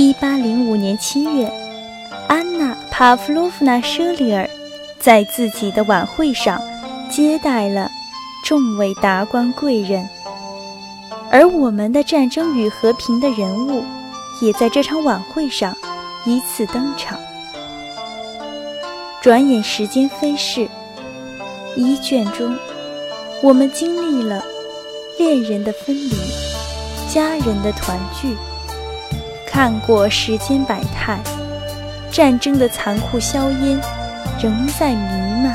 一八零五年七月，安娜·帕夫洛夫娜·舍里尔在自己的晚会上接待了众位达官贵人，而我们的《战争与和平》的人物也在这场晚会上依次登场。转眼时间飞逝，一卷中，我们经历了恋人的分离，家人的团聚。看过世间百态，战争的残酷硝烟仍在弥漫，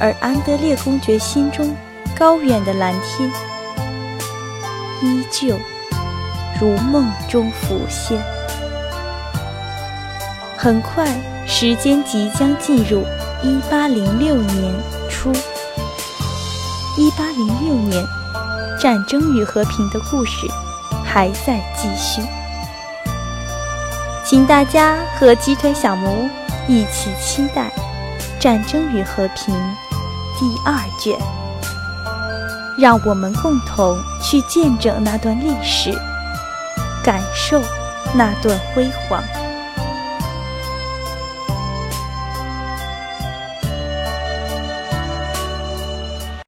而安德烈公爵心中高远的蓝天，依旧如梦中浮现。很快，时间即将进入一八零六年初。一八零六年，战争与和平的故事。还在继续，请大家和鸡腿小木屋一起期待《战争与和平》第二卷，让我们共同去见证那段历史，感受那段辉煌。